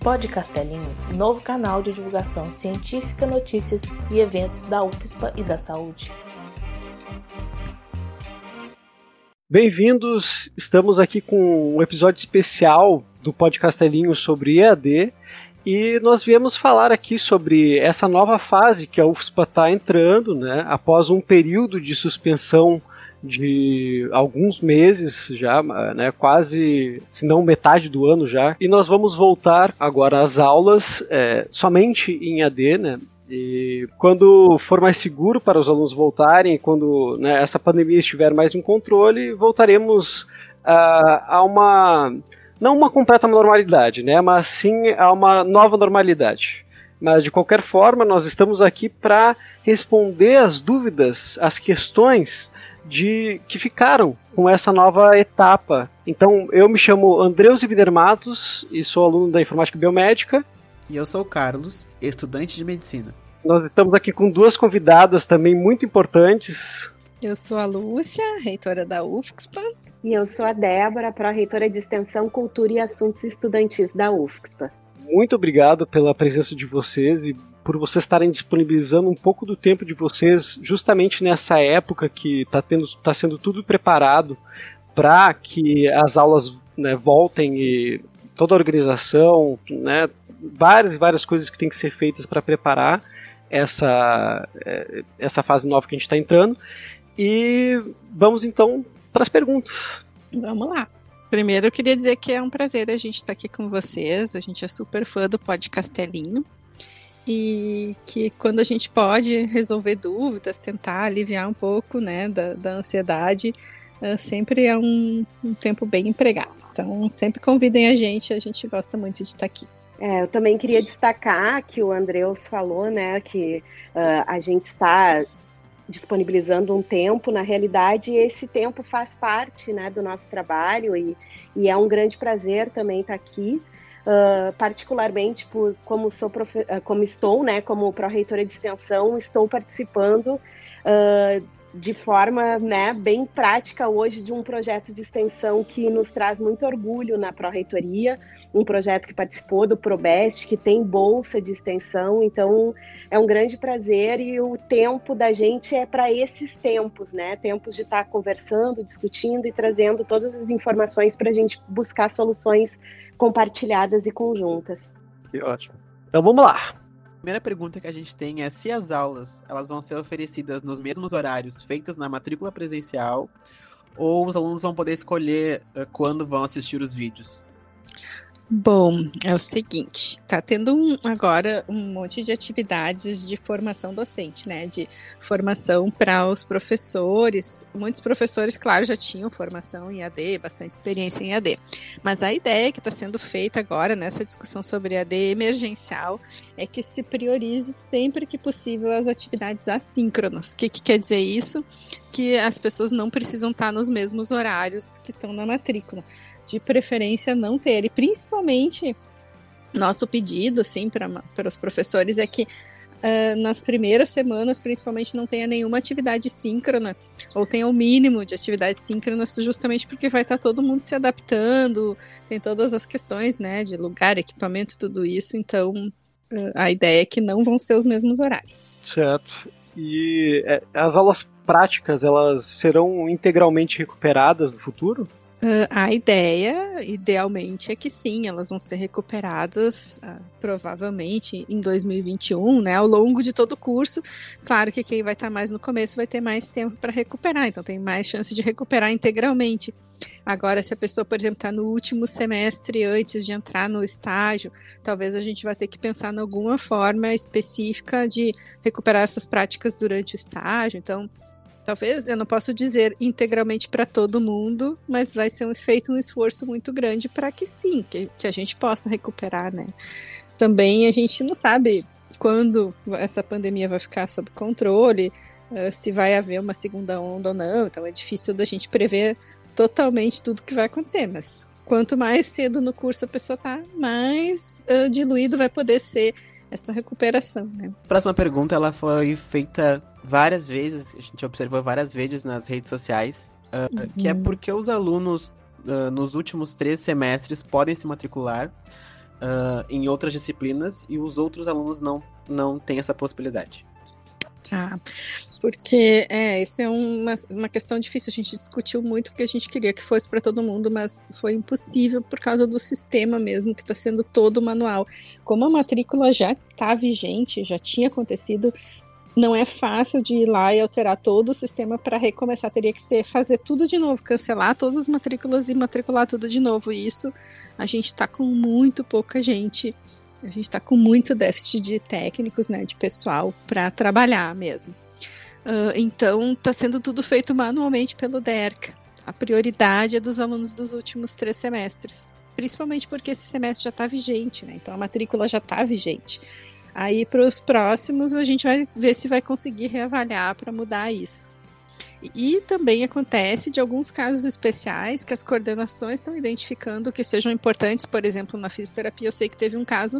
Pod Castelinho, novo canal de divulgação científica, notícias e eventos da UFSPA e da saúde. Bem-vindos, estamos aqui com um episódio especial do Pod Castelinho sobre EAD e nós viemos falar aqui sobre essa nova fase que a UFSPA está entrando, né, após um período de suspensão de alguns meses já, né, quase, se não metade do ano já, e nós vamos voltar agora às aulas é, somente em AD, né, e quando for mais seguro para os alunos voltarem, quando né, essa pandemia estiver mais em controle, voltaremos uh, a uma não uma completa normalidade, né, mas sim a uma nova normalidade. Mas de qualquer forma, nós estamos aqui para responder as dúvidas, as questões de que ficaram com essa nova etapa. Então, eu me chamo Andreus Vider Matos e sou aluno da Informática Biomédica. E eu sou o Carlos, estudante de medicina. Nós estamos aqui com duas convidadas também muito importantes. Eu sou a Lúcia, reitora da UFSPA. E eu sou a Débora, pró-reitora de Extensão, Cultura e Assuntos Estudantis da UFSPA. Muito obrigado pela presença de vocês e por vocês estarem disponibilizando um pouco do tempo de vocês justamente nessa época que está tá sendo tudo preparado para que as aulas né, voltem e toda a organização, né, várias e várias coisas que têm que ser feitas para preparar essa, é, essa fase nova que a gente está entrando. E vamos então para as perguntas. Vamos lá. Primeiro, eu queria dizer que é um prazer a gente estar tá aqui com vocês. A gente é super fã do Pod Castelinho e que quando a gente pode resolver dúvidas, tentar aliviar um pouco né, da, da ansiedade, uh, sempre é um, um, tempo bem empregado. Então, sempre convidem a gente, a gente gosta muito de estar aqui. É, eu também queria destacar que o Andreus falou, né, que uh, a gente está disponibilizando um tempo, na realidade esse tempo faz parte, né, do nosso trabalho e, e é um grande prazer também estar aqui. Uh, particularmente por como sou uh, como estou, né, como pró-reitora de extensão, estou participando uh, de forma, né, bem prática hoje de um projeto de extensão que nos traz muito orgulho na pró-reitoria, um projeto que participou do Probest, que tem bolsa de extensão, então é um grande prazer e o tempo da gente é para esses tempos, né, tempos de estar conversando, discutindo e trazendo todas as informações para a gente buscar soluções compartilhadas e conjuntas. Que ótimo. Então vamos lá. Primeira pergunta que a gente tem é se as aulas elas vão ser oferecidas nos mesmos horários feitos na matrícula presencial ou os alunos vão poder escolher uh, quando vão assistir os vídeos. Bom, é o seguinte, tá tendo um, agora um monte de atividades de formação docente, né? De formação para os professores. Muitos professores, claro, já tinham formação em AD, bastante experiência em AD. Mas a ideia que está sendo feita agora nessa discussão sobre AD emergencial é que se priorize sempre que possível as atividades assíncronas. O que, que quer dizer isso? Que as pessoas não precisam estar nos mesmos horários que estão na matrícula de preferência não ter. E principalmente, nosso pedido, assim, para os professores é que uh, nas primeiras semanas, principalmente, não tenha nenhuma atividade síncrona, ou tenha o mínimo de atividades síncronas, justamente porque vai estar tá todo mundo se adaptando, tem todas as questões, né, de lugar, equipamento, tudo isso, então uh, a ideia é que não vão ser os mesmos horários. Certo. E é, as aulas práticas, elas serão integralmente recuperadas no futuro? Uh, a ideia, idealmente, é que sim, elas vão ser recuperadas uh, provavelmente em 2021, né? Ao longo de todo o curso. Claro que quem vai estar mais no começo vai ter mais tempo para recuperar, então tem mais chance de recuperar integralmente. Agora, se a pessoa, por exemplo, está no último semestre antes de entrar no estágio, talvez a gente vai ter que pensar em alguma forma específica de recuperar essas práticas durante o estágio. Então, Talvez eu não posso dizer integralmente para todo mundo, mas vai ser um, feito um esforço muito grande para que sim, que, que a gente possa recuperar, né? Também a gente não sabe quando essa pandemia vai ficar sob controle, uh, se vai haver uma segunda onda ou não, então é difícil da gente prever totalmente tudo que vai acontecer, mas quanto mais cedo no curso a pessoa tá, mais uh, diluído vai poder ser essa recuperação, né? Próxima pergunta, ela foi feita várias vezes, a gente observou várias vezes nas redes sociais, uh, uhum. que é porque os alunos uh, nos últimos três semestres podem se matricular, uh, em outras disciplinas e os outros alunos não, não têm essa possibilidade. Ah, porque é, isso é uma, uma questão difícil. A gente discutiu muito porque a gente queria que fosse para todo mundo, mas foi impossível por causa do sistema mesmo, que está sendo todo manual. Como a matrícula já está vigente, já tinha acontecido, não é fácil de ir lá e alterar todo o sistema para recomeçar. Teria que ser fazer tudo de novo, cancelar todas as matrículas e matricular tudo de novo. E isso a gente está com muito pouca gente. A gente está com muito déficit de técnicos, né, de pessoal para trabalhar mesmo. Uh, então, está sendo tudo feito manualmente pelo DERCA. A prioridade é dos alunos dos últimos três semestres, principalmente porque esse semestre já está vigente, né? Então a matrícula já está vigente. Aí para os próximos a gente vai ver se vai conseguir reavaliar para mudar isso. E também acontece de alguns casos especiais que as coordenações estão identificando que sejam importantes, por exemplo, na fisioterapia, eu sei que teve um caso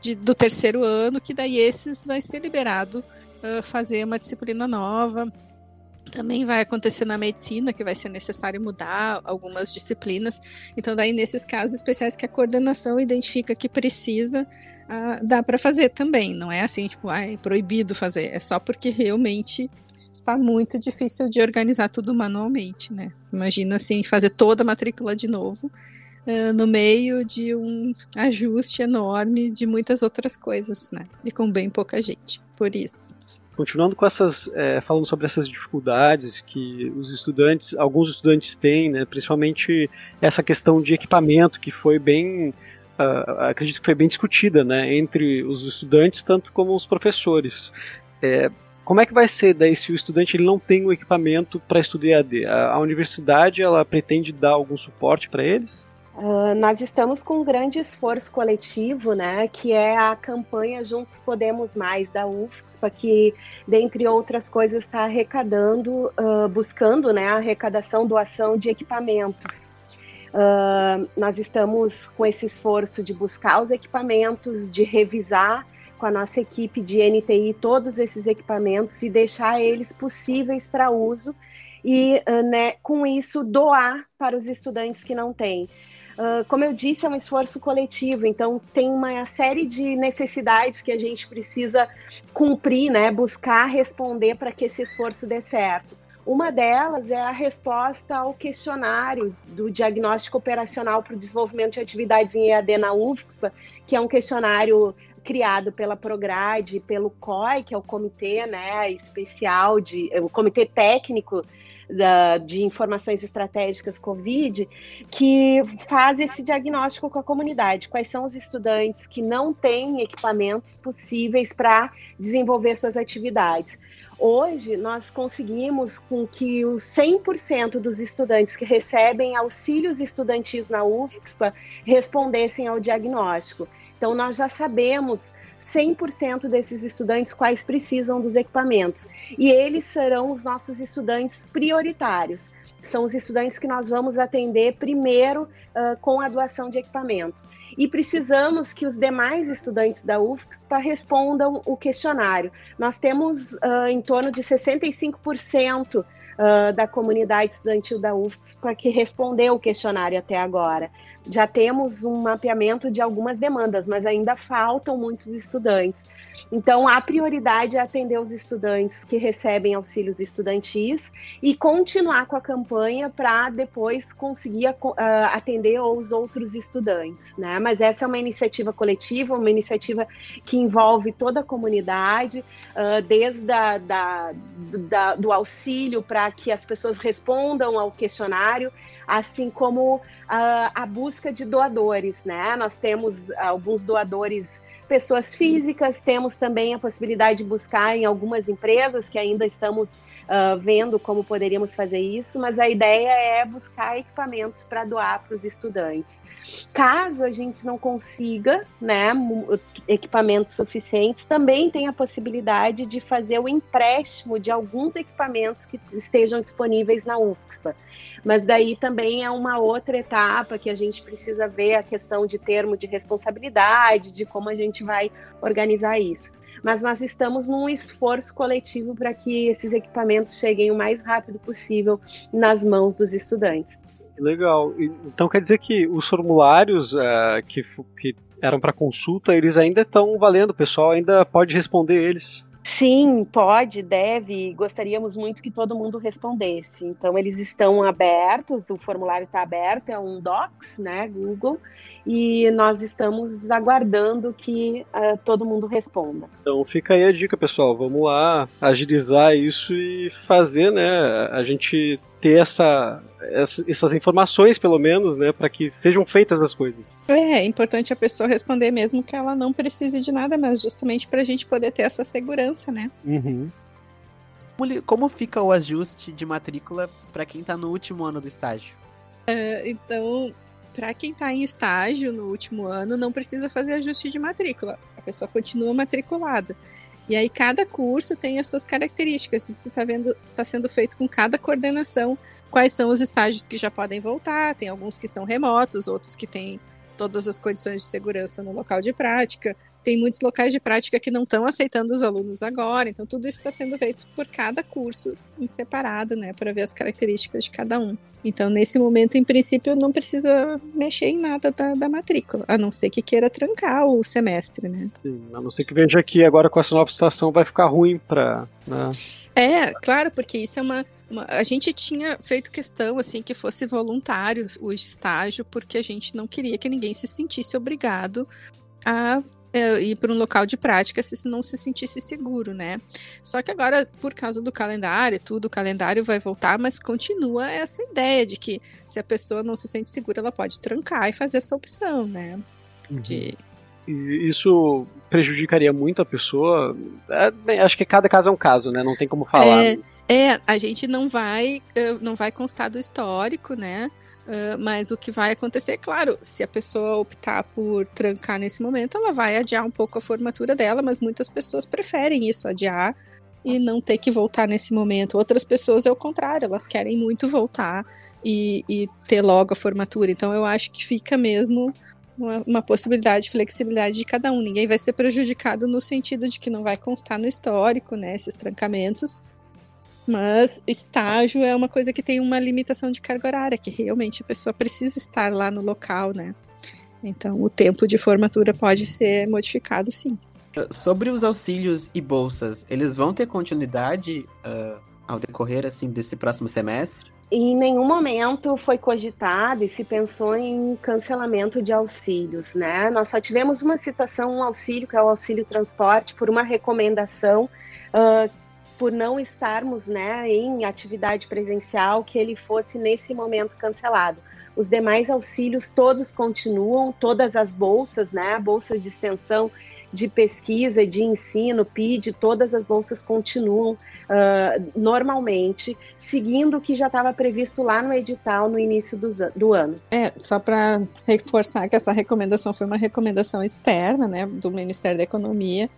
de, do terceiro ano, que daí esses vai ser liberado uh, fazer uma disciplina nova, também vai acontecer na medicina, que vai ser necessário mudar algumas disciplinas. Então, daí, nesses casos especiais que a coordenação identifica que precisa, uh, dá para fazer também. Não é assim, tipo, ah, é proibido fazer. É só porque realmente está muito difícil de organizar tudo manualmente, né? Imagina, assim, fazer toda a matrícula de novo. Uh, no meio de um ajuste enorme de muitas outras coisas, né? E com bem pouca gente. Por isso continuando com essas, é, falando sobre essas dificuldades que os estudantes, alguns estudantes têm, né, principalmente essa questão de equipamento que foi bem, uh, acredito que foi bem discutida, né, entre os estudantes tanto como os professores. É, como é que vai ser daí se o estudante ele não tem o equipamento para estudar AD? A, a universidade ela pretende dar algum suporte para eles? Uh, nós estamos com um grande esforço coletivo, né, que é a campanha Juntos Podemos Mais da UFSPA, que, dentre outras coisas, está arrecadando, uh, buscando né, a arrecadação, doação de equipamentos. Uh, nós estamos com esse esforço de buscar os equipamentos, de revisar com a nossa equipe de NTI todos esses equipamentos e deixar eles possíveis para uso e, né, com isso, doar para os estudantes que não têm. Uh, como eu disse, é um esforço coletivo, então tem uma série de necessidades que a gente precisa cumprir, né, buscar responder para que esse esforço dê certo. Uma delas é a resposta ao questionário do diagnóstico operacional para o desenvolvimento de atividades em EAD na UFSPA, que é um questionário criado pela Prograde, pelo COI, que é o comitê né, especial de o comitê técnico da, de informações estratégicas Covid, que faz esse diagnóstico com a comunidade. Quais são os estudantes que não têm equipamentos possíveis para desenvolver suas atividades? Hoje, nós conseguimos com que os 100% dos estudantes que recebem auxílios estudantis na UFSPA respondessem ao diagnóstico. Então, nós já sabemos 100% desses estudantes quais precisam dos equipamentos. E eles serão os nossos estudantes prioritários. São os estudantes que nós vamos atender primeiro uh, com a doação de equipamentos. E precisamos que os demais estudantes da UFSPA respondam o questionário. Nós temos uh, em torno de 65% uh, da comunidade estudantil da UFSPA que respondeu o questionário até agora já temos um mapeamento de algumas demandas, mas ainda faltam muitos estudantes. Então, a prioridade é atender os estudantes que recebem auxílios estudantis e continuar com a campanha para depois conseguir uh, atender os outros estudantes. Né? Mas essa é uma iniciativa coletiva, uma iniciativa que envolve toda a comunidade, uh, desde a, da, da, do auxílio para que as pessoas respondam ao questionário, assim como a, a busca de doadores, né? Nós temos alguns doadores pessoas físicas, temos também a possibilidade de buscar em algumas empresas que ainda estamos uh, vendo como poderíamos fazer isso, mas a ideia é buscar equipamentos para doar para os estudantes. Caso a gente não consiga né, equipamentos suficientes, também tem a possibilidade de fazer o empréstimo de alguns equipamentos que estejam disponíveis na UFSPA. Mas daí também é uma outra etapa que a gente precisa ver a questão de termo de responsabilidade, de como a gente vai organizar isso mas nós estamos num esforço coletivo para que esses equipamentos cheguem o mais rápido possível nas mãos dos estudantes. Legal. Então quer dizer que os formulários uh, que, que eram para consulta, eles ainda estão valendo, o pessoal ainda pode responder eles. Sim, pode, deve. Gostaríamos muito que todo mundo respondesse. Então, eles estão abertos, o formulário está aberto, é um Docs, né, Google, e nós estamos aguardando que uh, todo mundo responda. Então fica aí a dica, pessoal. Vamos lá agilizar isso e fazer, né? A gente ter essa, essas informações, pelo menos, né, para que sejam feitas as coisas. É, é importante a pessoa responder mesmo que ela não precise de nada, mas justamente para a gente poder ter essa segurança, né? Uhum. Como fica o ajuste de matrícula para quem está no último ano do estágio? Uh, então, para quem está em estágio no último ano, não precisa fazer ajuste de matrícula. A pessoa continua matriculada. E aí cada curso tem as suas características. Isso está está sendo feito com cada coordenação. Quais são os estágios que já podem voltar? Tem alguns que são remotos, outros que têm todas as condições de segurança no local de prática tem muitos locais de prática que não estão aceitando os alunos agora, então tudo isso está sendo feito por cada curso em separado, né, para ver as características de cada um. Então, nesse momento, em princípio, não precisa mexer em nada da, da matrícula, a não ser que queira trancar o semestre, né? Sim, a não ser que veja que agora com essa nova situação vai ficar ruim para. Né? É, claro, porque isso é uma, uma, a gente tinha feito questão assim que fosse voluntário o estágio, porque a gente não queria que ninguém se sentisse obrigado a é, ir para um local de prática se não se sentisse seguro, né? Só que agora, por causa do calendário tudo, o calendário vai voltar, mas continua essa ideia de que se a pessoa não se sente segura, ela pode trancar e fazer essa opção, né? Uhum. De... E isso prejudicaria muito a pessoa. É, bem, acho que cada caso é um caso, né? Não tem como falar. É, é a gente não vai, eh, não vai constar do histórico, né? Uh, mas o que vai acontecer, claro, se a pessoa optar por trancar nesse momento, ela vai adiar um pouco a formatura dela, mas muitas pessoas preferem isso, adiar e não ter que voltar nesse momento. Outras pessoas é o contrário, elas querem muito voltar e, e ter logo a formatura. Então eu acho que fica mesmo uma, uma, possibilidade de flexibilidade de cada um. Ninguém vai ser prejudicado no sentido de que não vai constar no histórico, né, esses trancamentos, mas estágio é uma coisa que tem uma limitação de carga horária, que realmente a pessoa precisa estar lá no local, né? Então o tempo de formatura pode ser modificado sim. Sobre os auxílios e bolsas, eles vão ter continuidade uh, ao decorrer assim desse próximo semestre? Em nenhum momento foi cogitado e se pensou em cancelamento de auxílios, né? Nós só tivemos uma situação, um auxílio, que é o auxílio transporte, por uma recomendação uh, por não estarmos né, em atividade presencial, que ele fosse nesse momento cancelado. Os demais auxílios todos continuam, todas as bolsas, né, bolsas de extensão, de pesquisa, de ensino, PID, todas as bolsas continuam uh, normalmente, seguindo o que já estava previsto lá no edital no início do, do ano. É, só para reforçar que essa recomendação foi uma recomendação externa, né, do Ministério da Economia,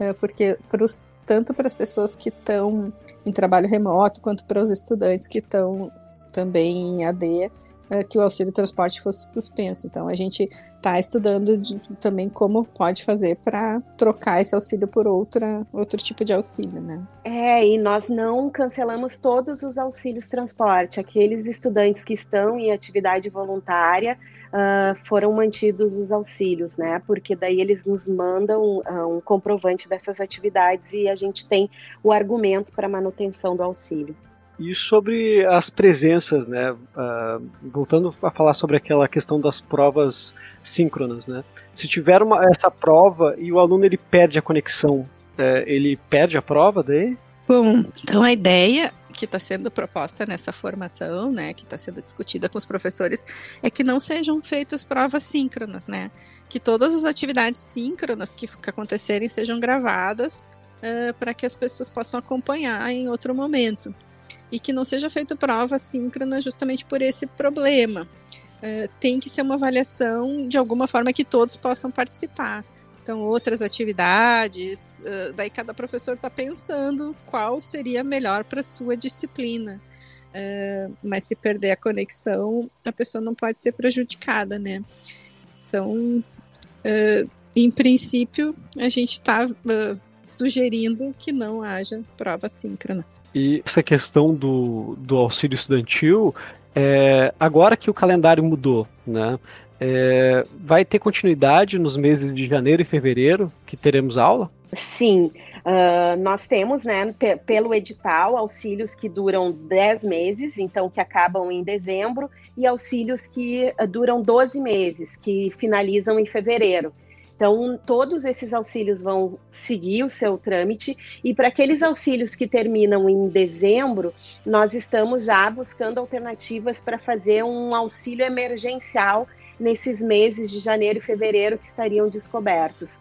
é, porque para os tanto para as pessoas que estão em trabalho remoto, quanto para os estudantes que estão também em AD, é, que o auxílio transporte fosse suspenso. Então, a gente está estudando de, também como pode fazer para trocar esse auxílio por outra, outro tipo de auxílio, né? É, e nós não cancelamos todos os auxílios transporte. Aqueles estudantes que estão em atividade voluntária, uh, foram mantidos os auxílios, né? Porque daí eles nos mandam uh, um comprovante dessas atividades e a gente tem o argumento para manutenção do auxílio. E sobre as presenças, né? Uh, voltando a falar sobre aquela questão das provas síncronas, né? Se tiver uma, essa prova e o aluno ele perde a conexão, é, ele perde a prova daí? Bom, então a ideia que está sendo proposta nessa formação, né, que está sendo discutida com os professores, é que não sejam feitas provas síncronas, né, que todas as atividades síncronas que, que acontecerem sejam gravadas uh, para que as pessoas possam acompanhar em outro momento. E que não seja feita prova síncrona justamente por esse problema. Uh, tem que ser uma avaliação de alguma forma que todos possam participar então outras atividades. Daí cada professor está pensando qual seria melhor para sua disciplina. Mas se perder a conexão, a pessoa não pode ser prejudicada, né? Então, em princípio, a gente está sugerindo que não haja prova síncrona. E essa questão do, do auxílio estudantil, É, agora que o calendário mudou, né? É, vai ter continuidade nos meses de janeiro e fevereiro que teremos aula? Sim, uh, nós temos, né, pelo edital, auxílios que duram 10 meses, então que acabam em dezembro, e auxílios que uh, duram 12 meses, que finalizam em fevereiro. Então, todos esses auxílios vão seguir o seu trâmite, e para aqueles auxílios que terminam em dezembro, nós estamos já buscando alternativas para fazer um auxílio emergencial nesses meses de janeiro e fevereiro que estariam descobertos.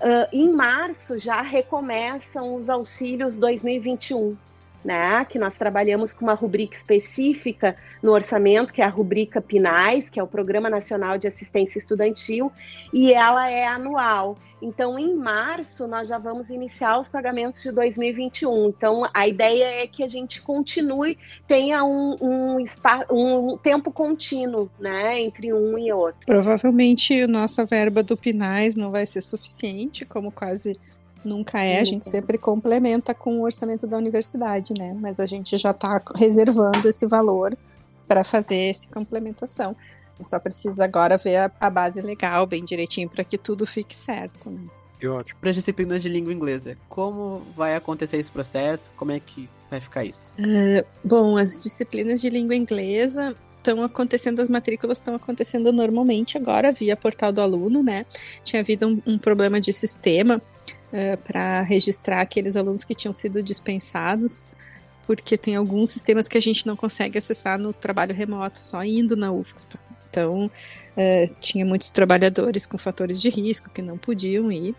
Uh, em março já recomeçam os auxílios 2021 né, que nós trabalhamos com uma rubrica específica no orçamento, que é a rubrica PINAIS, que é o Programa Nacional de Assistência Estudantil, e ela é anual. Então, em março, nós já vamos iniciar os pagamentos de 2021. Então, a ideia é que a gente continue, tenha um, um, um tempo contínuo né, entre um e outro. Provavelmente, nossa verba do PINAIS não vai ser suficiente, como quase Nunca é, a gente sempre complementa com o orçamento da universidade, né? Mas a gente já está reservando esse valor para fazer essa complementação. Só precisa agora ver a, a base legal bem direitinho para que tudo fique certo. Né? ótimo. Para as disciplinas de língua inglesa, como vai acontecer esse processo? Como é que vai ficar isso? Uh, bom, as disciplinas de língua inglesa estão acontecendo, as matrículas estão acontecendo normalmente agora via portal do aluno, né? Tinha havido um, um problema de sistema é, para registrar aqueles alunos que tinham sido dispensados, porque tem alguns sistemas que a gente não consegue acessar no trabalho remoto, só indo na UFSP. Então, uh, tinha muitos trabalhadores com fatores de risco que não podiam ir,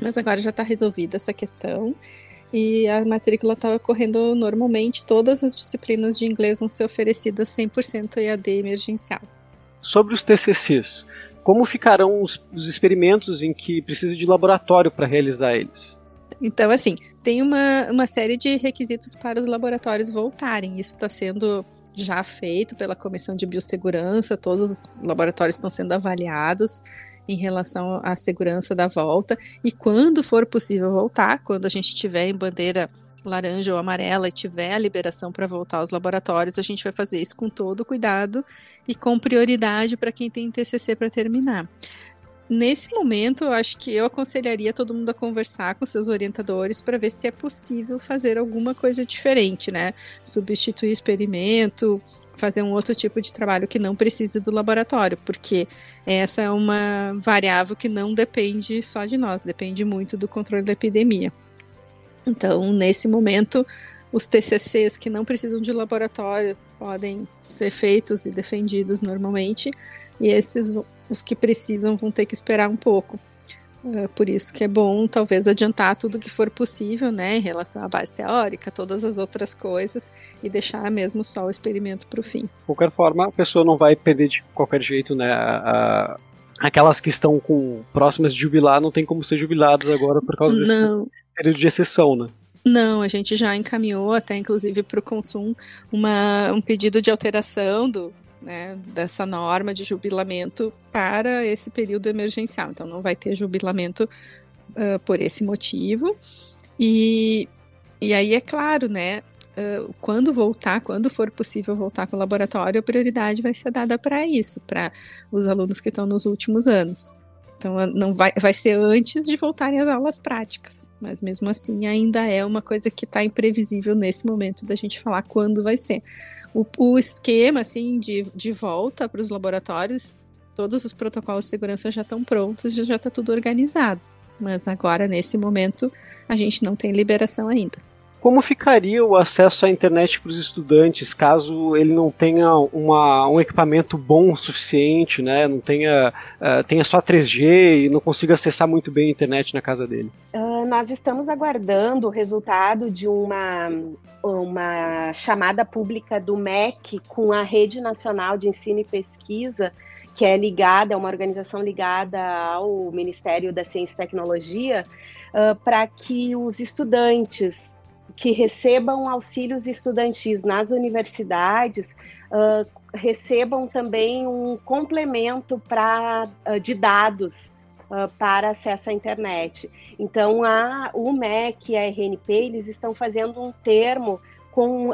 mas agora já está resolvida essa questão e a matrícula está ocorrendo normalmente. Todas as disciplinas de inglês vão ser oferecidas 100% EAD emergencial. Sobre os TCCs, como ficarão os, os experimentos em que precisa de laboratório para realizar eles? Então, assim, tem uma, uma série de requisitos para os laboratórios voltarem. Isso está sendo já feito pela Comissão de Biossegurança, todos os laboratórios estão sendo avaliados em relação à segurança da volta. E quando for possível voltar, quando a gente tiver em bandeira laranja ou amarela e tiver a liberação para voltar aos laboratórios, a gente vai fazer isso com todo cuidado e com prioridade para quem tem TCC para terminar. Nesse momento, eu acho que eu aconselharia todo mundo a conversar com seus orientadores para ver se é possível fazer alguma coisa diferente, né? Substituir experimento, fazer um outro tipo de trabalho que não precise do laboratório, porque essa é uma variável que não depende só de nós, depende muito do controle da epidemia. Então, nesse momento, os TCCs que não precisam de laboratório podem ser feitos e defendidos normalmente, e esses, os que precisam, vão ter que esperar um pouco. Uh, por isso que é bom, talvez, adiantar tudo que for possível, né, em relação à base teórica, todas as outras coisas, e deixar mesmo só o experimento para o fim. De qualquer forma, a pessoa não vai perder de qualquer jeito, né, a, aquelas que estão com próximas de jubilar não tem como ser jubiladas agora por causa desse, não período de exceção, né? Não, a gente já encaminhou até inclusive para o consumo uma, um pedido de alteração do, né, dessa norma de jubilamento para esse período emergencial. Então não vai ter jubilamento uh, por esse motivo. E, e aí é claro, né? Uh, quando voltar, quando for possível voltar com o laboratório, a prioridade vai ser dada para isso, para os alunos que estão nos últimos anos. Então não vai, vai ser antes de voltarem às aulas práticas, mas mesmo assim ainda é uma coisa que está imprevisível nesse momento da gente falar quando vai ser. O, o esquema assim de, de volta para os laboratórios, todos os protocolos de segurança já estão prontos, já está tudo organizado. Mas agora nesse momento a gente não tem liberação ainda. Como ficaria o acesso à internet para os estudantes caso ele não tenha uma, um equipamento bom o suficiente, né? Não tenha, uh, tenha só 3G e não consiga acessar muito bem a internet na casa dele? Uh, nós estamos aguardando o resultado de uma, uma chamada pública do MEC com a Rede Nacional de Ensino e Pesquisa, que é ligada, é uma organização ligada ao Ministério da Ciência e Tecnologia, uh, para que os estudantes que recebam auxílios estudantis nas universidades uh, recebam também um complemento pra, uh, de dados uh, para acesso à internet. Então, a, o MEC e a RNP eles estão fazendo um termo com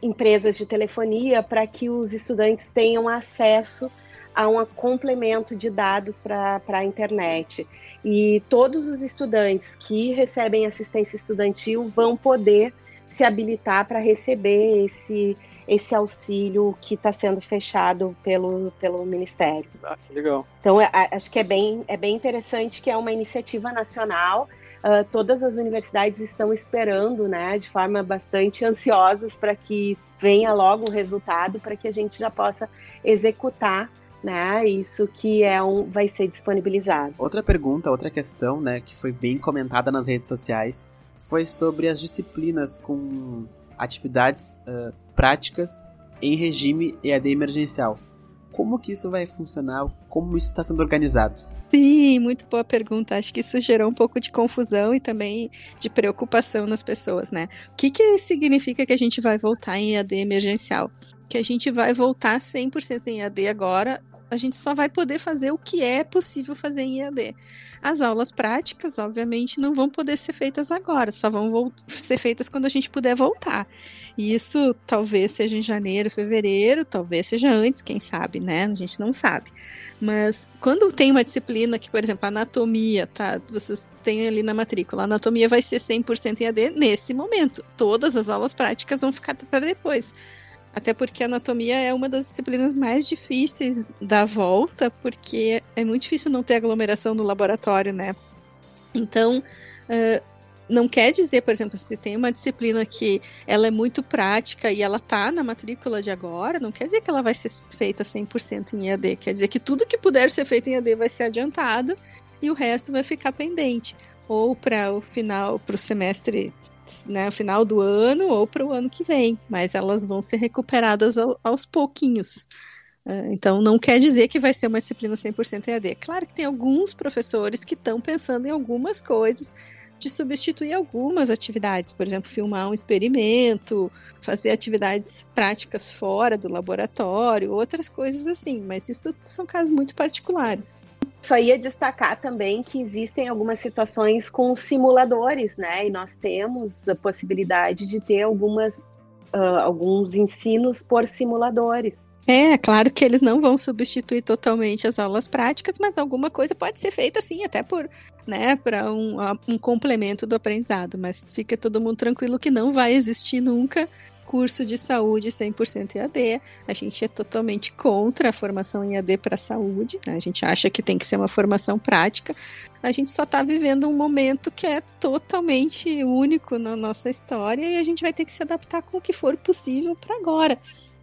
empresas de telefonia para que os estudantes tenham acesso a um complemento de dados para a internet. E todos os estudantes que recebem assistência estudantil vão poder se habilitar para receber esse, esse auxílio que está sendo fechado pelo, pelo Ministério. Ah, legal. Então, é, acho que é bem, é bem interessante que é uma iniciativa nacional. Uh, todas as universidades estão esperando, né, de forma bastante ansiosas para que venha logo o resultado, para que a gente já possa executar né? Isso que é um, vai ser disponibilizado. Outra pergunta, outra questão, né, que foi bem comentada nas redes sociais, foi sobre as disciplinas com atividades uh, práticas em regime EAD emergencial. Como que isso vai funcionar? Como isso está sendo organizado? Sim, muito boa pergunta. Acho que isso gerou um pouco de confusão e também de preocupação nas pessoas, né? O que, que significa que a gente vai voltar em EAD emergencial? Que a gente vai voltar 100% em EAD agora a gente só vai poder fazer o que é possível fazer em EAD. As aulas práticas, obviamente, não vão poder ser feitas agora, só vão ser feitas quando a gente puder voltar. E isso talvez seja em janeiro, fevereiro, talvez seja antes, quem sabe, né? A gente não sabe. Mas quando tem uma disciplina que, por exemplo, anatomia, tá? Vocês têm ali na matrícula, anatomia vai ser 100% EAD nesse momento. Todas as aulas práticas vão ficar para depois. Até porque anatomia é uma das disciplinas mais difíceis da volta, porque é muito difícil não ter aglomeração no laboratório, né? Então, uh, não quer dizer, por exemplo, se tem uma disciplina que ela é muito prática e ela tá na matrícula de agora, não quer dizer que ela vai ser feita 100% em EAD, quer dizer que tudo que puder ser feito em EAD vai ser adiantado e o resto vai ficar pendente ou para o final, para o semestre né, final do ano ou para o ano que vem, mas elas vão ser recuperadas ao, aos pouquinhos. Uh, então, não quer dizer que vai ser uma disciplina 100% EAD. Claro que tem alguns professores que estão pensando em algumas coisas de substituir algumas atividades, por exemplo, filmar um experimento, fazer atividades práticas fora do laboratório, outras coisas assim, mas isso são casos muito particulares. Só ia destacar também que existem algumas situações com simuladores, né? E nós temos a possibilidade de ter algumas, uh, alguns ensinos por simuladores. É, claro que eles não vão substituir totalmente as aulas práticas, mas alguma coisa pode ser feita sim, até por, né, para um, um complemento do aprendizado. Mas fica todo mundo tranquilo que não vai existir nunca curso de saúde 100% EAD. A gente é totalmente contra a formação em EAD para a saúde. Né? A gente acha que tem que ser uma formação prática. A gente só está vivendo um momento que é totalmente único na nossa história e a gente vai ter que se adaptar com o que for possível para agora.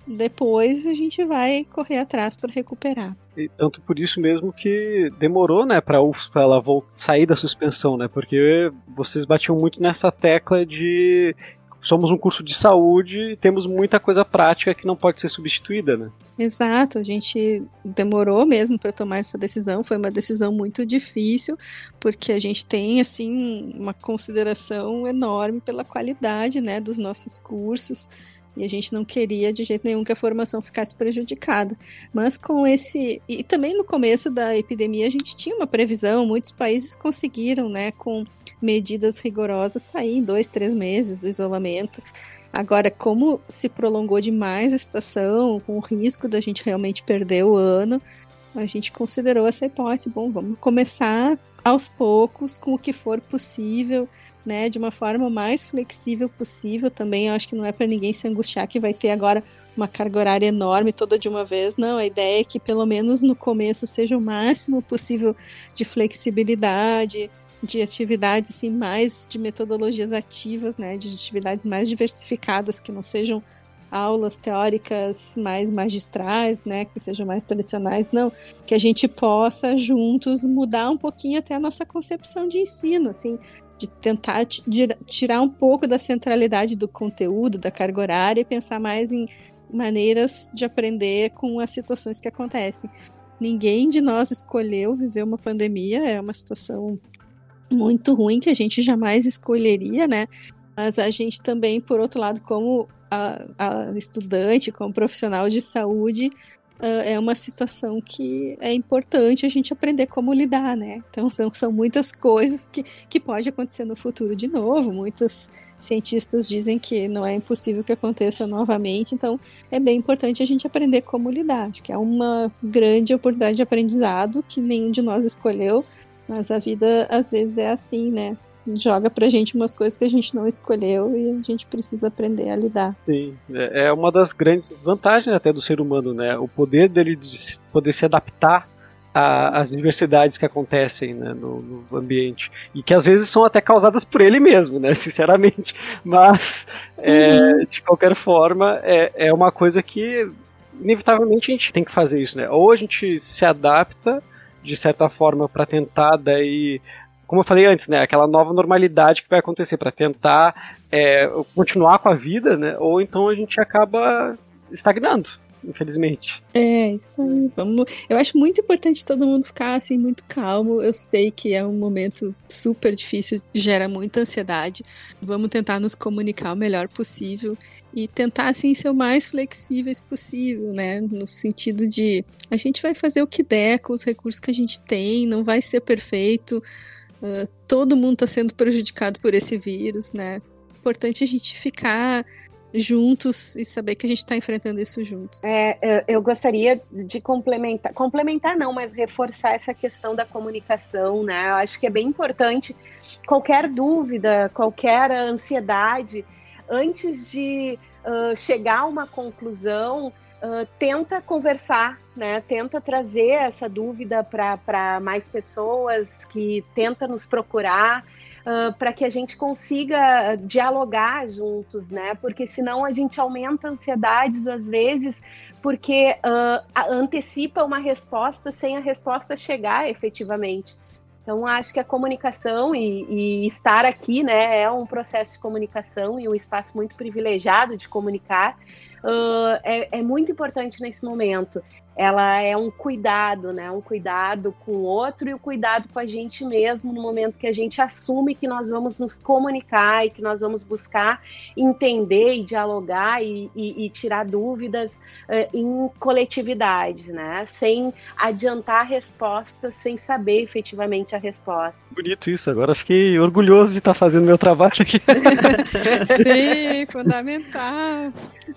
Depois a gente vai correr atrás para recuperar. E tanto por isso mesmo que demorou, né, para ela sair da suspensão, né? Porque vocês batiam muito nessa tecla de somos um curso de saúde e temos muita coisa prática que não pode ser substituída, né? Exato, a gente demorou mesmo para tomar essa decisão, foi uma decisão muito difícil, porque a gente tem assim uma consideração enorme pela qualidade, né, dos nossos cursos. E a gente não queria de jeito nenhum que a formação ficasse prejudicada. Mas com esse. E também no começo da epidemia a gente tinha uma previsão, muitos países conseguiram, né, com medidas rigorosas, sair em dois, três meses do isolamento. Agora, como se prolongou demais a situação, com o risco da gente realmente perder o ano, a gente considerou essa hipótese. Bom, vamos começar aos poucos, com o que for possível, né, de uma forma mais flexível possível também. Eu acho que não é para ninguém se angustiar que vai ter agora uma carga horária enorme toda de uma vez. Não, a ideia é que pelo menos no começo seja o máximo possível de flexibilidade, de atividades assim, mais de metodologias ativas, né, de atividades mais diversificadas que não sejam aulas teóricas mais magistrais, né, que sejam mais tradicionais, não, que a gente possa juntos mudar um pouquinho até a nossa concepção de ensino, assim, de tentar tirar um pouco da centralidade do conteúdo, da carga horária e pensar mais em maneiras de aprender com as situações que acontecem. Ninguém de nós escolheu viver uma pandemia, é uma situação muito ruim que a gente jamais escolheria, né? Mas a gente também, por outro lado, como a, a estudante, como profissional de saúde, uh, é uma situação que é importante a gente aprender como lidar, né? Então, então são muitas coisas que, que pode acontecer no futuro de novo. Muitos cientistas dizem que não é impossível que aconteça novamente. Então, é bem importante a gente aprender como lidar. Acho que é uma grande oportunidade de aprendizado que nenhum de nós escolheu, mas a vida às vezes é assim, né? Joga pra gente umas coisas que a gente não escolheu e a gente precisa aprender a lidar. Sim, é, é uma das grandes vantagens até do ser humano, né? O poder dele de poder se adaptar às diversidades que acontecem né, no, no, ambiente e que às vezes são até causadas por ele mesmo, né? Sinceramente, mas é, uhum. de qualquer forma é, é uma coisa que inevitavelmente a gente tem que fazer isso, né? Ou a gente se adapta de certa forma para tentar daí como eu falei antes, né, aquela nova normalidade que vai acontecer para tentar é, continuar com a vida, né, ou então a gente acaba estagnando infelizmente. É, isso aí. Vamos... Eu acho muito importante todo mundo ficar assim muito calmo. Eu sei que é um momento super difícil, gera muita ansiedade. Vamos tentar nos comunicar o melhor possível e tentar assim ser o mais flexíveis possível, né? No sentido de a gente vai fazer o que der com os recursos que a gente tem, não vai ser perfeito. Uh, todo mundo está sendo prejudicado por esse vírus, né? Importante a gente ficar juntos e saber que a gente está enfrentando isso juntos. É, eu gostaria de complementar, complementar não, mas reforçar essa questão da comunicação, né? Eu acho que é bem importante qualquer dúvida, qualquer ansiedade, antes de uh, chegar a uma conclusão, uh, tenta conversar, né? Tenta trazer essa dúvida para mais pessoas que tenta nos procurar. Uh, para que a gente consiga dialogar juntos, né? Porque senão a gente aumenta ansiedades às vezes, porque uh, antecipa uma resposta sem a resposta chegar efetivamente. Então, acho que a comunicação e, e, estar aqui, né, é um processo de comunicação e um espaço muito privilegiado de comunicar uh, é, é, muito importante nesse momento. Ela é um cuidado, né? Um cuidado com o outro e o cuidado com a gente mesmo no momento que a gente assume que nós vamos nos comunicar e que nós vamos buscar entender e dialogar e, e, e tirar dúvidas uh, em coletividade, né? Sem adiantar respostas, sem saber efetivamente a resposta. Bonito isso. Agora fiquei orgulhoso de estar fazendo meu trabalho aqui. Sim, fundamental.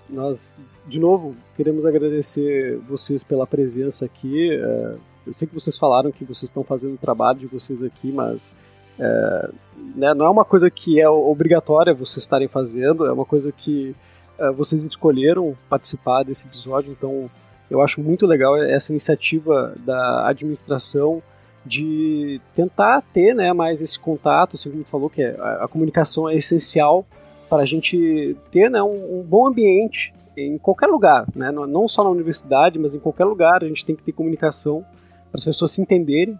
Nós, de novo, queremos agradecer vocês pela presença aqui. É, eu sei que vocês falaram que vocês estão fazendo o trabalho de vocês aqui, mas é, né, não é uma coisa que é obrigatória vocês estarem fazendo, é uma coisa que é, vocês escolheram participar desse episódio, então eu acho muito legal essa iniciativa da administração de tentar ter né, mais esse contato, assim como falou, que é, a, a comunicação é essencial para a gente ter né, um, um, bom ambiente em qualquer lugar, né? não só na universidade, mas em qualquer lugar a gente tem que ter comunicação para as pessoas se entenderem,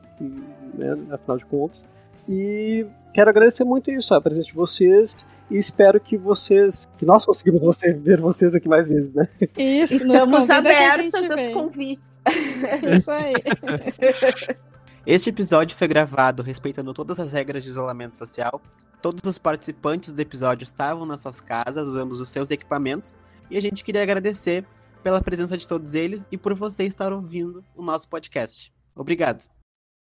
né, afinal de contas. E quero agradecer muito isso, a presença de vocês e espero que vocês, que nós conseguimos você, ver vocês aqui mais vezes, né? Isso, Estamos abertos aos convites. Isso aí. Este episódio foi gravado respeitando todas as regras de isolamento social. Todos os participantes do episódio estavam nas suas casas usando os seus equipamentos e a gente queria agradecer pela presença de todos eles e por você estar ouvindo o nosso podcast. Obrigado.